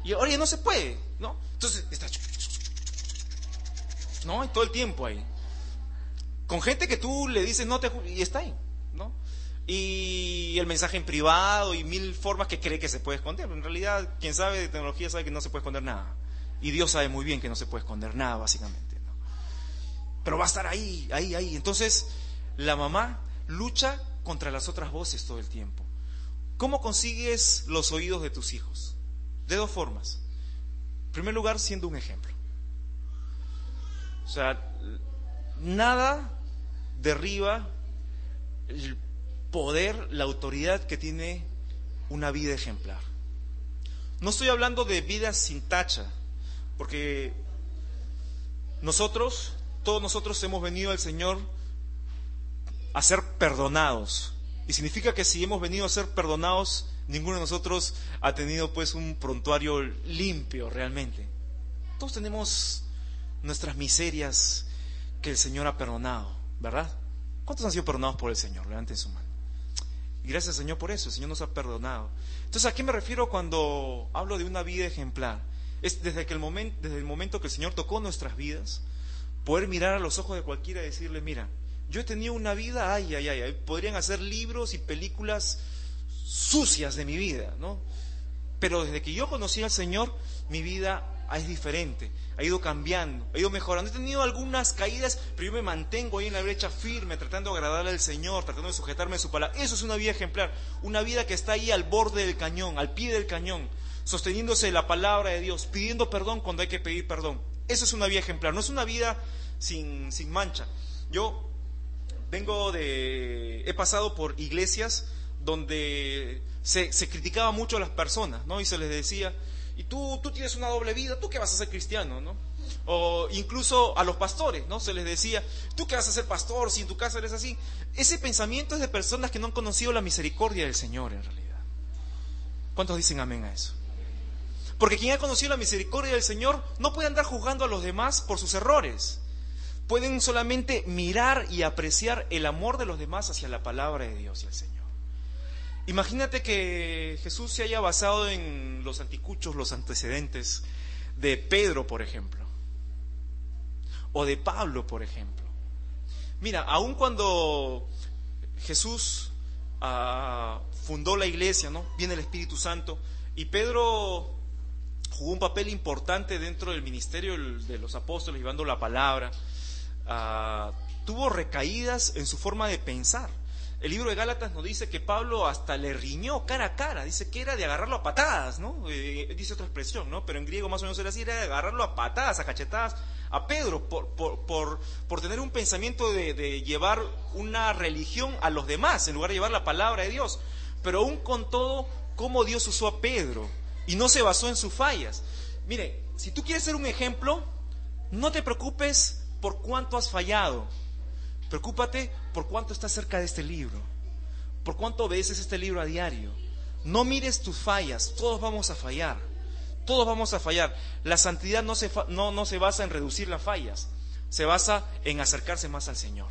Y ahora no se puede, ¿no? Entonces está ¿no? Todo el tiempo ahí. Con gente que tú le dices no te y está ahí, ¿no? y el mensaje en privado y mil formas que cree que se puede esconder. En realidad, quien sabe de tecnología sabe que no se puede esconder nada. Y Dios sabe muy bien que no se puede esconder nada, básicamente. Pero va a estar ahí, ahí, ahí. Entonces, la mamá lucha contra las otras voces todo el tiempo. ¿Cómo consigues los oídos de tus hijos? De dos formas. En primer lugar, siendo un ejemplo. O sea, nada derriba el poder, la autoridad que tiene una vida ejemplar. No estoy hablando de vida sin tacha, porque nosotros, todos nosotros hemos venido al Señor a ser perdonados. Y significa que si hemos venido a ser perdonados, ninguno de nosotros ha tenido pues un prontuario limpio realmente. Todos tenemos nuestras miserias que el Señor ha perdonado, ¿verdad? ¿Cuántos han sido perdonados por el Señor? Levanten su mano. Y gracias Señor por eso, el Señor nos ha perdonado. Entonces, ¿a qué me refiero cuando hablo de una vida ejemplar? Es desde, que el momento, desde el momento que el Señor tocó nuestras vidas, poder mirar a los ojos de cualquiera y decirle, mira, yo he tenido una vida, ay, ay, ay, podrían hacer libros y películas sucias de mi vida, ¿no? Pero desde que yo conocí al Señor, mi vida es diferente, ha ido cambiando, ha ido mejorando. He tenido algunas caídas, pero yo me mantengo ahí en la brecha firme, tratando de agradarle al Señor, tratando de sujetarme a su palabra. Eso es una vida ejemplar, una vida que está ahí al borde del cañón, al pie del cañón, sosteniéndose la palabra de Dios, pidiendo perdón cuando hay que pedir perdón. Eso es una vida ejemplar, no es una vida sin, sin mancha. Yo vengo de, he pasado por iglesias donde se, criticaba mucho a las personas, ¿no? Y se les decía, y tú, tú tienes una doble vida, ¿tú qué vas a ser cristiano? ¿no? O incluso a los pastores, ¿no? Se les decía, ¿tú qué vas a ser pastor si en tu casa eres así? Ese pensamiento es de personas que no han conocido la misericordia del Señor en realidad. ¿Cuántos dicen amén a eso? Porque quien ha conocido la misericordia del Señor no puede andar juzgando a los demás por sus errores. Pueden solamente mirar y apreciar el amor de los demás hacia la palabra de Dios y el Señor. Imagínate que Jesús se haya basado en los anticuchos, los antecedentes de Pedro, por ejemplo, o de Pablo, por ejemplo. Mira, aun cuando Jesús ah, fundó la iglesia, ¿no? Viene el Espíritu Santo y Pedro jugó un papel importante dentro del ministerio de los apóstoles, llevando la palabra. Ah, tuvo recaídas en su forma de pensar. El libro de Gálatas nos dice que Pablo hasta le riñó cara a cara, dice que era de agarrarlo a patadas, ¿no? Eh, dice otra expresión, ¿no? Pero en griego más o menos era así, era de agarrarlo a patadas, a cachetadas a Pedro por, por, por, tener un pensamiento de, de, llevar una religión a los demás en lugar de llevar la palabra de Dios. Pero aún con todo, cómo Dios usó a Pedro y no se basó en sus fallas. Mire, si tú quieres ser un ejemplo, no te preocupes por cuánto has fallado Preocúpate por cuánto estás cerca de este libro, por cuánto obedeces este libro a diario. No mires tus fallas, todos vamos a fallar, todos vamos a fallar. La santidad no se, no, no se basa en reducir las fallas, se basa en acercarse más al Señor.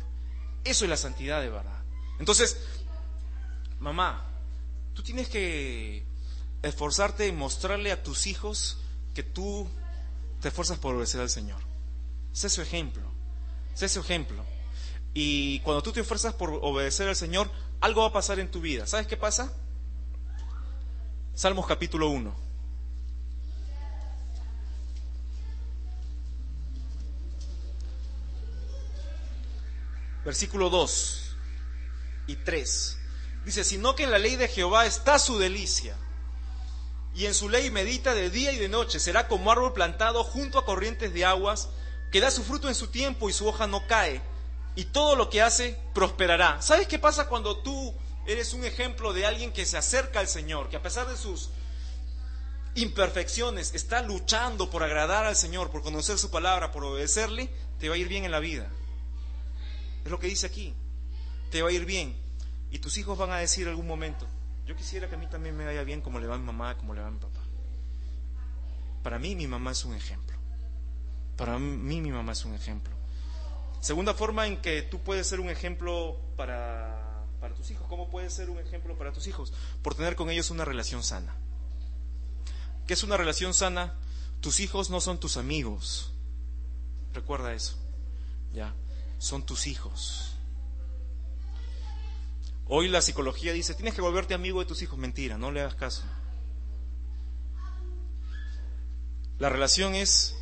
Eso es la santidad de verdad. Entonces, mamá, tú tienes que esforzarte en mostrarle a tus hijos que tú te esfuerzas por obedecer al Señor. Sé su ejemplo, sé su ejemplo. Y cuando tú te esfuerzas por obedecer al Señor, algo va a pasar en tu vida. ¿Sabes qué pasa? Salmos capítulo 1. versículo 2 y 3. Dice, sino que en la ley de Jehová está su delicia, y en su ley medita de día y de noche. Será como árbol plantado junto a corrientes de aguas, que da su fruto en su tiempo y su hoja no cae, y todo lo que hace prosperará. ¿Sabes qué pasa cuando tú eres un ejemplo de alguien que se acerca al Señor, que a pesar de sus imperfecciones está luchando por agradar al Señor, por conocer su palabra, por obedecerle, te va a ir bien en la vida? Es lo que dice aquí. Te va a ir bien. Y tus hijos van a decir en algún momento, yo quisiera que a mí también me vaya bien como le va a mi mamá, como le va a mi papá. Para mí mi mamá es un ejemplo. Para mí mi mamá es un ejemplo. Segunda forma en que tú puedes ser un ejemplo para, para tus hijos. ¿Cómo puedes ser un ejemplo para tus hijos? Por tener con ellos una relación sana. ¿Qué es una relación sana? Tus hijos no son tus amigos. Recuerda eso. Ya, son tus hijos. Hoy la psicología dice, tienes que volverte amigo de tus hijos. Mentira, no le hagas caso. La relación es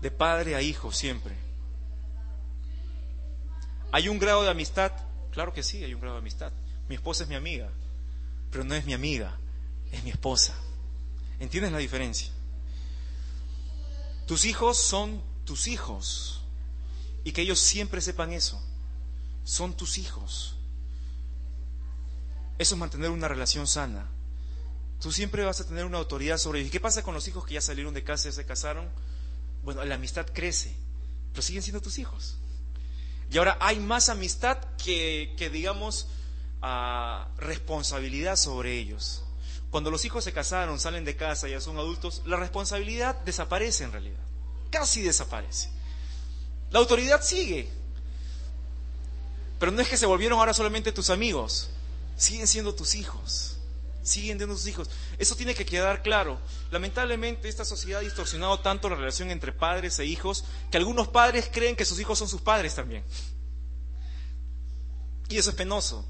de padre a hijo siempre. ¿Hay un grado de amistad? Claro que sí, hay un grado de amistad. Mi esposa es mi amiga, pero no es mi amiga, es mi esposa. ¿Entiendes la diferencia? Tus hijos son tus hijos. Y que ellos siempre sepan eso. Son tus hijos. Eso es mantener una relación sana. Tú siempre vas a tener una autoridad sobre ellos. ¿Y qué pasa con los hijos que ya salieron de casa y se casaron? Bueno, la amistad crece, pero siguen siendo tus hijos. Y ahora hay más amistad que, digamos, ah, responsabilidad sobre ellos. Cuando los hijos se casaron, salen de casa, ya son adultos, la responsabilidad desaparece en realidad. Casi desaparece. La autoridad sigue. Pero no es que se volvieron ahora solamente tus amigos, siguen siendo tus hijos. Siguen siendo tus hijos. Eso tiene que quedar claro. Lamentablemente esta sociedad ha distorsionado tanto la relación entre padres e hijos que algunos padres creen que sus hijos son sus padres también. Y eso es penoso.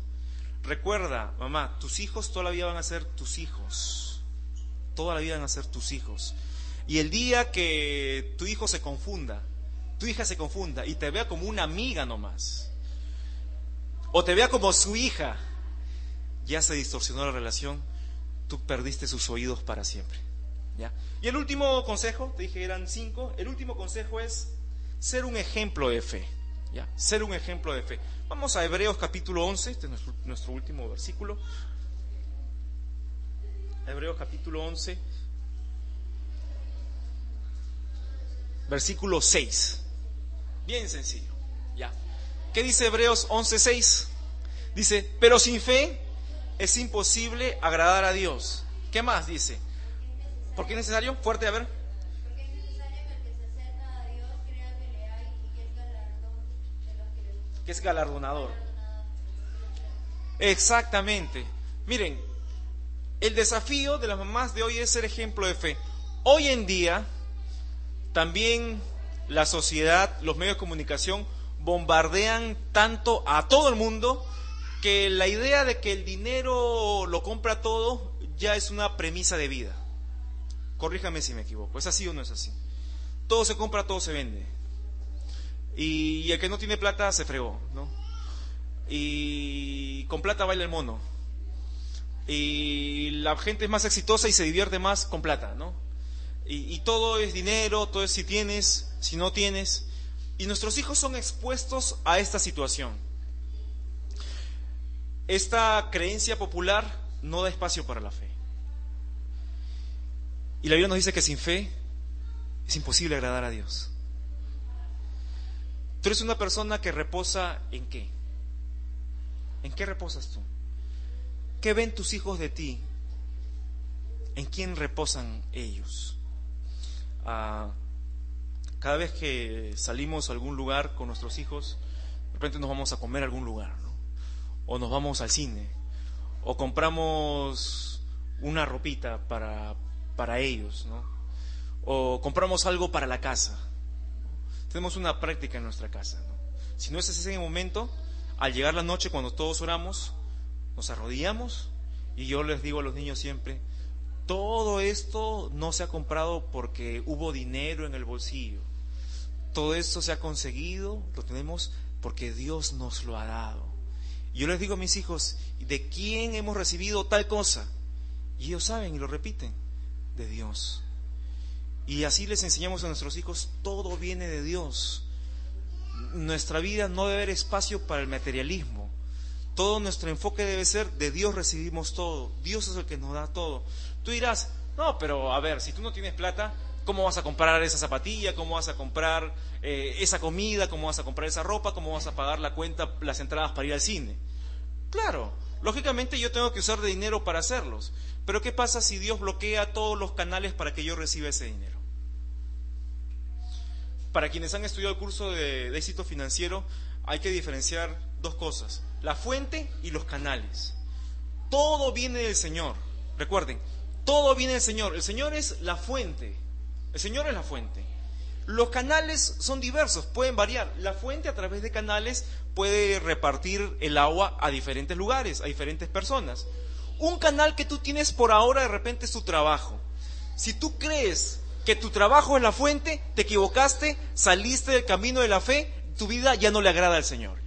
Recuerda, mamá, tus hijos toda la vida van a ser tus hijos. Toda la vida van a ser tus hijos. Y el día que tu hijo se confunda, tu hija se confunda y te vea como una amiga nomás, o te vea como su hija, ya se distorsionó la relación, tú perdiste sus oídos para siempre. ¿ya? Y el último consejo, te dije eran cinco, el último consejo es ser un ejemplo de fe. ¿ya? Ser un ejemplo de fe. Vamos a Hebreos capítulo 11, este es nuestro, último versículo. Hebreos capítulo 11, versículo 6. Bien sencillo, ya. ¿Qué dice Hebreos 11:6? Dice, pero sin fe es imposible agradar a Dios. ¿Qué más dice? ¿Por qué es necesario? Fuerte, a ver. que es galardonador. Exactamente. Miren, el desafío de las mamás de hoy es ser ejemplo de fe. Hoy en día, también la sociedad, los medios de comunicación bombardean tanto a todo el mundo que la idea de que el dinero lo compra todo ya es una premisa de vida. Corríjame si me equivoco, ¿es así o no es así? Todo se compra, todo se vende. Y, el que no tiene plata se fregó, ¿no? Y con plata baila el mono. Y la gente es más exitosa y se divierte más con plata, ¿no? Y, y todo es dinero, todo es si tienes, si no tienes. Y nuestros hijos son expuestos a esta situación. Esta creencia popular no da espacio para la fe. Y la Biblia nos dice que sin fe es imposible agradar a Dios. Tú eres una persona que reposa en qué? ¿En qué reposas tú? ¿Qué ven tus hijos de ti? ¿En quién reposan ellos? Ah, cada vez que salimos a algún lugar con nuestros hijos, de repente nos vamos a comer a algún lugar. O nos vamos al cine, o compramos una ropita para, para ellos, ¿no? O compramos algo para la casa tenemos una práctica en nuestra casa. Si no es ese momento, al llegar la noche cuando todos oramos, nos arrodillamos y yo les digo a los niños siempre, todo esto no se ha comprado porque hubo dinero en el bolsillo. Todo esto se ha conseguido, lo tenemos porque Dios nos lo ha dado. Yo les digo a mis hijos, ¿de quién hemos recibido tal cosa? Y ellos saben y lo repiten, de Dios. Y así les enseñamos a nuestros hijos, todo viene de Dios. Nuestra vida no debe haber espacio para el materialismo. Todo nuestro enfoque debe ser, de Dios recibimos todo. Dios es el que nos da todo. Tú dirás, no, pero a ver, si tú no tienes plata, ¿cómo vas a comprar esa zapatilla? ¿Cómo vas a comprar eh, esa comida? ¿Cómo vas a comprar esa ropa? ¿Cómo vas a pagar la cuenta, las entradas para ir al cine? Claro, lógicamente yo tengo que usar de dinero para hacerlos. Pero ¿qué pasa si Dios bloquea todos los canales para que yo reciba ese dinero? Para quienes han estudiado el curso de, éxito financiero, hay que diferenciar dos cosas, la fuente y los canales. Todo viene del Señor. Recuerden, todo viene del Señor. El Señor es la fuente. El Señor es la fuente. Los canales son diversos, pueden variar. La fuente a través de canales puede repartir el agua a diferentes lugares, a diferentes personas. Un canal que tú tienes por ahora de repente es tu trabajo. Si tú crees que tu trabajo es la fuente, te equivocaste, saliste del camino de la fe, tu vida ya no le agrada al Señor.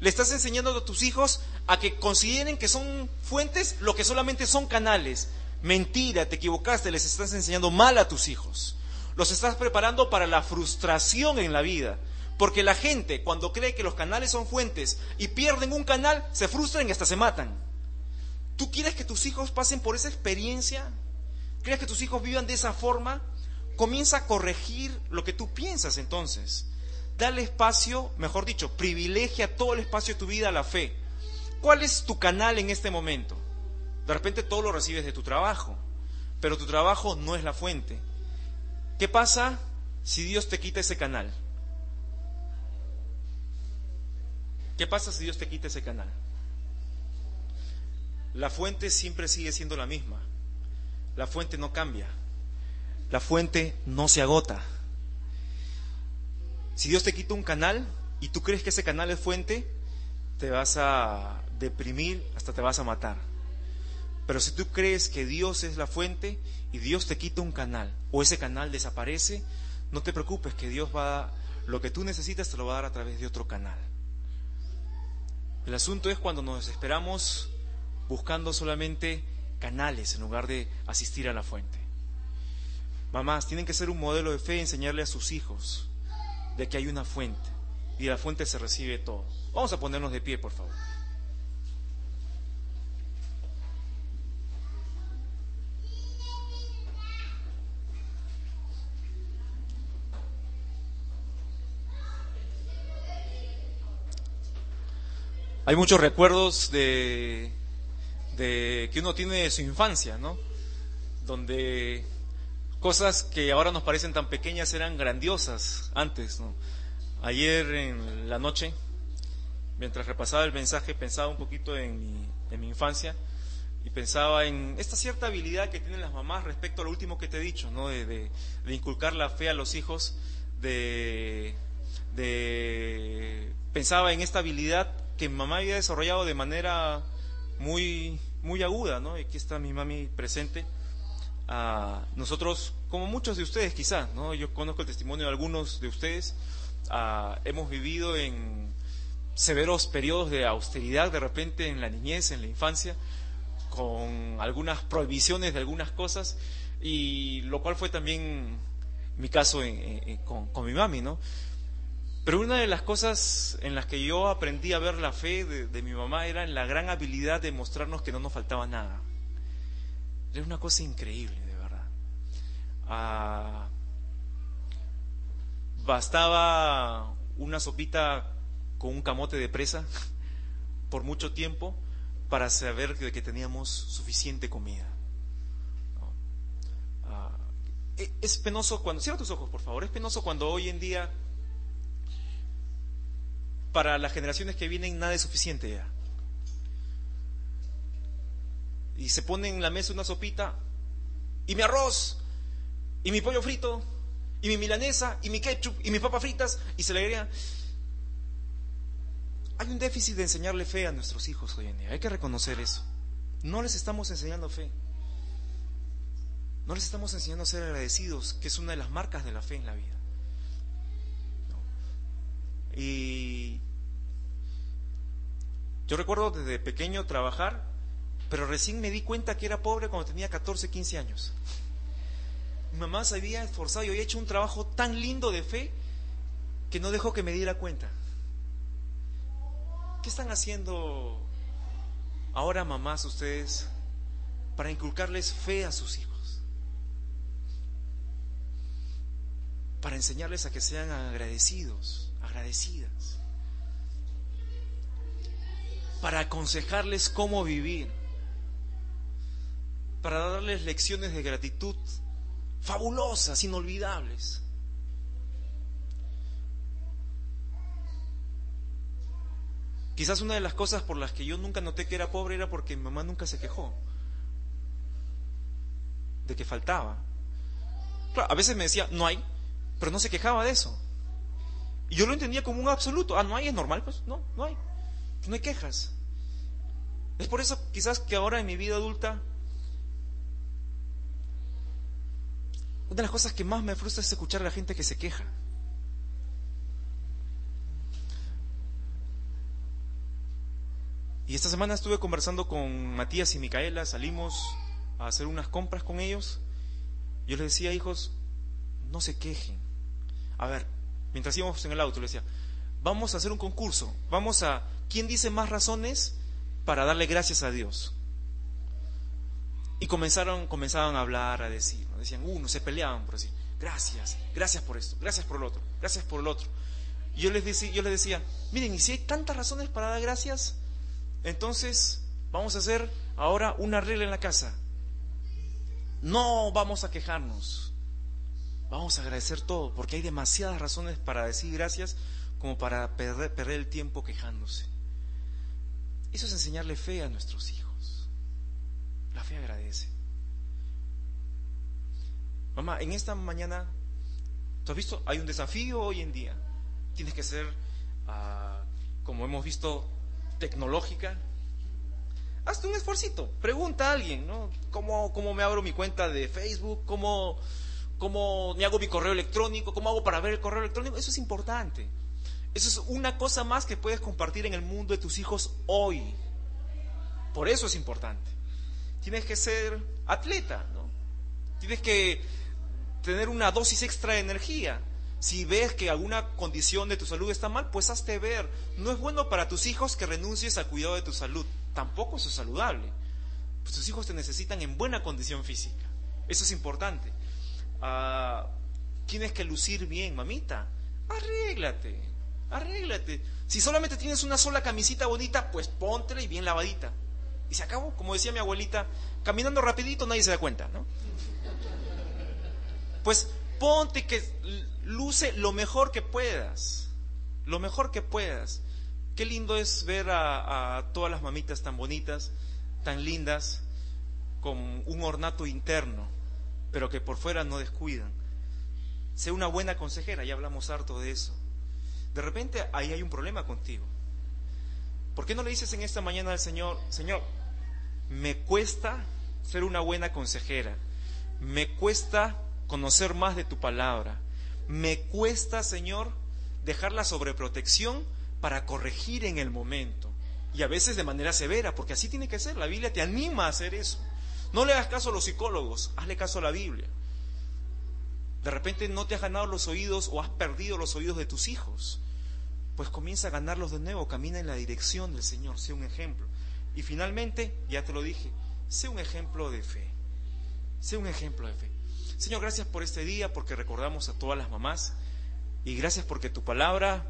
Le estás enseñando a tus hijos a que consideren que son fuentes lo que solamente son canales. Mentira, te equivocaste, les estás enseñando mal a tus hijos. Los estás preparando para la frustración en la vida. Porque la gente, cuando cree que los canales son fuentes y pierden un canal, se frustran y hasta se matan. ¿Tú quieres que tus hijos pasen por esa experiencia? ¿Crees que tus hijos vivan de esa forma? Comienza a corregir lo que tú piensas entonces. Dale espacio, mejor dicho, privilegia todo el espacio de tu vida a la fe. ¿Cuál es tu canal en este momento? De repente todo lo recibes de tu trabajo, pero tu trabajo no es la fuente. ¿Qué pasa si Dios te quita ese canal? ¿Qué pasa si Dios te quita ese canal? La fuente siempre sigue siendo la misma. La fuente no cambia. La fuente no se agota. Si Dios te quita un canal y tú crees que ese canal es fuente, te vas a deprimir, hasta te vas a matar. Pero si tú crees que Dios es la fuente y Dios te quita un canal o ese canal desaparece, no te preocupes que Dios va a, lo que tú necesitas te lo va a dar a través de otro canal. El asunto es cuando nos desesperamos buscando solamente canales en lugar de asistir a la fuente. Mamás, tienen que ser un modelo de fe y enseñarle a sus hijos de que hay una fuente y de la fuente se recibe todo. Vamos a ponernos de pie, por favor. Hay muchos recuerdos de de, que uno tiene de su infancia, ¿no? Donde cosas que ahora nos parecen tan pequeñas eran grandiosas antes, ¿no? Ayer en la noche, mientras repasaba el mensaje, pensaba un poquito en mi, en mi infancia y pensaba en esta cierta habilidad que tienen las mamás respecto a lo último que te he dicho, ¿no? De, de, inculcar la fe a los hijos, de, de pensaba en esta habilidad que mi mamá había desarrollado de manera muy muy aguda, ¿no? Aquí está mi mami presente. Ah, nosotros, como muchos de ustedes quizás, ¿no? Yo conozco el testimonio de algunos de ustedes, ah, hemos vivido en severos periodos de austeridad de repente en la niñez, en la infancia, con algunas prohibiciones de algunas cosas, y lo cual fue también mi caso con, con mi mami, ¿no? Pero una de las cosas en las que yo aprendí a ver la fe de, mi mamá era en la gran habilidad de mostrarnos que no nos faltaba nada. Era una cosa increíble, de verdad. Ah, bastaba una sopita con un camote de presa [LAUGHS] por mucho tiempo para saber que, que teníamos suficiente comida. Ah, e, es penoso cuando, cierra tus ojos por favor, es penoso cuando hoy en día para las generaciones que vienen nada es suficiente ya. Y se pone en la mesa una sopita, y mi arroz, y mi pollo frito, y mi milanesa, y mi ketchup, y mis papas fritas, y se le agrega. Hay un déficit de enseñarle fe a nuestros hijos hoy en día, hay que reconocer eso. No les estamos enseñando fe. No les estamos enseñando a ser agradecidos, que es una de las marcas de la fe en la vida. Y Yo recuerdo desde pequeño trabajar, pero recién me di cuenta que era pobre cuando tenía 14, 15 años. Mi mamá se había esforzado y había hecho un trabajo tan lindo de fe que no dejó que me diera cuenta. ¿Qué están haciendo ahora mamás ustedes para inculcarles fe a sus hijos? Para enseñarles a que sean agradecidos, agradecidas. Para aconsejarles cómo vivir. Para darles lecciones de gratitud fabulosas, inolvidables. Quizás una de las cosas por las que yo nunca noté que era pobre era porque mi mamá nunca se quejó de que faltaba. Claro, a veces me decía, no hay, pero no se quejaba de eso. Y yo lo entendía como un absoluto. Ah, no hay, es normal, pues no, no hay. No hay quejas. Es por eso quizás que ahora en mi vida adulta Una de las cosas que más me frustra es escuchar a la gente que se queja. Y esta semana estuve conversando con Matías y Micaela, salimos a hacer unas compras con ellos. Yo les decía, hijos, no se quejen. A ver, mientras íbamos en el auto, les decía, vamos a hacer un concurso. Vamos a, ¿quién dice más razones para darle gracias a Dios? Y comenzaron, comenzaron a hablar, a decir, decían, uno, se peleaban por decir, gracias, gracias por esto, gracias por el otro, gracias por el otro. Y yo les decía, yo les decía, miren, y si hay tantas razones para dar gracias, entonces vamos a hacer ahora una regla en la casa. No vamos a quejarnos, vamos a agradecer todo, porque hay demasiadas razones para decir gracias como para perder, el tiempo quejándose. Eso es enseñarle fe a nuestros hijos. La fe agradece. Mamá, en esta mañana, ¿tú has visto? Hay un desafío hoy en día. Tienes que ser, ah, como hemos visto, tecnológica. Hazte un esfuerzo. Pregunta a alguien, ¿no? ¿Cómo, ¿Cómo, me abro mi cuenta de Facebook? ¿Cómo, ¿Cómo me hago mi correo electrónico? ¿Cómo hago para ver el correo electrónico? Eso es importante. Eso es una cosa más que puedes compartir en el mundo de tus hijos hoy. Por eso es importante tienes que ser atleta, ¿no? Tienes que tener una dosis extra de energía. Si ves que alguna condición de tu salud está mal, pues hazte ver. No es bueno para tus hijos que renuncies al cuidado de tu salud. Tampoco es saludable. Pues tus hijos te necesitan en buena condición física. Eso es importante. Ah, tienes que lucir bien, mamita. Arréglate, arréglate. Si solamente tienes una sola camisita bonita, pues póntela y bien lavadita. Y se acabó, como decía mi abuelita, caminando rapidito nadie se da cuenta, ¿no? Pues ponte que luce lo mejor que puedas, lo mejor que puedas. Qué lindo es ver a, a todas las mamitas tan bonitas, tan lindas, con un ornato interno, pero que por fuera no descuidan. Sé una buena consejera, ya hablamos harto de eso. De repente ahí hay un problema contigo. ¿Por qué no le dices en esta mañana al Señor, Señor, me cuesta ser una buena consejera, me cuesta conocer más de tu palabra, me cuesta, Señor, dejar la sobreprotección para corregir en el momento. Y a veces de manera severa, porque así tiene que ser. La Biblia te anima a hacer eso. No le hagas caso a los psicólogos, hazle caso a la Biblia. De repente no te has ganado los oídos o has perdido los oídos de tus hijos. Pues comienza a ganarlos de nuevo, camina en la dirección del Señor, sea un ejemplo. Y finalmente, ya te lo dije, sé un ejemplo de fe. Sé un ejemplo de fe. Señor, gracias por este día, porque recordamos a todas las mamás. Y gracias porque tu palabra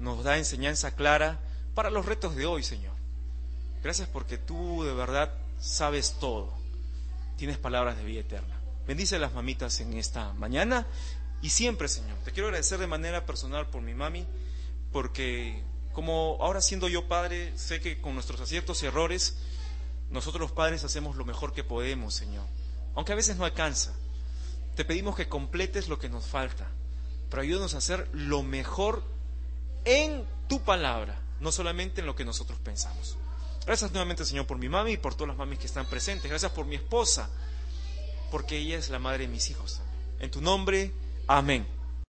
nos da enseñanza clara para los retos de hoy, Señor. Gracias porque tú de verdad sabes todo. Tienes palabras de vida eterna. Bendice a las mamitas en esta mañana y siempre, Señor. Te quiero agradecer de manera personal por mi mami, porque como ahora siendo yo padre, sé que con nuestros aciertos y errores, nosotros los padres hacemos lo mejor que podemos, Señor. Aunque a veces no alcanza. Te pedimos que completes lo que nos falta, pero ayúdanos a hacer lo mejor en tu palabra, no solamente en lo que nosotros pensamos. Gracias nuevamente, Señor, por mi mami y por todas las mamis que están presentes. Gracias por mi esposa, porque ella es la madre de mis hijos. En tu nombre, amén.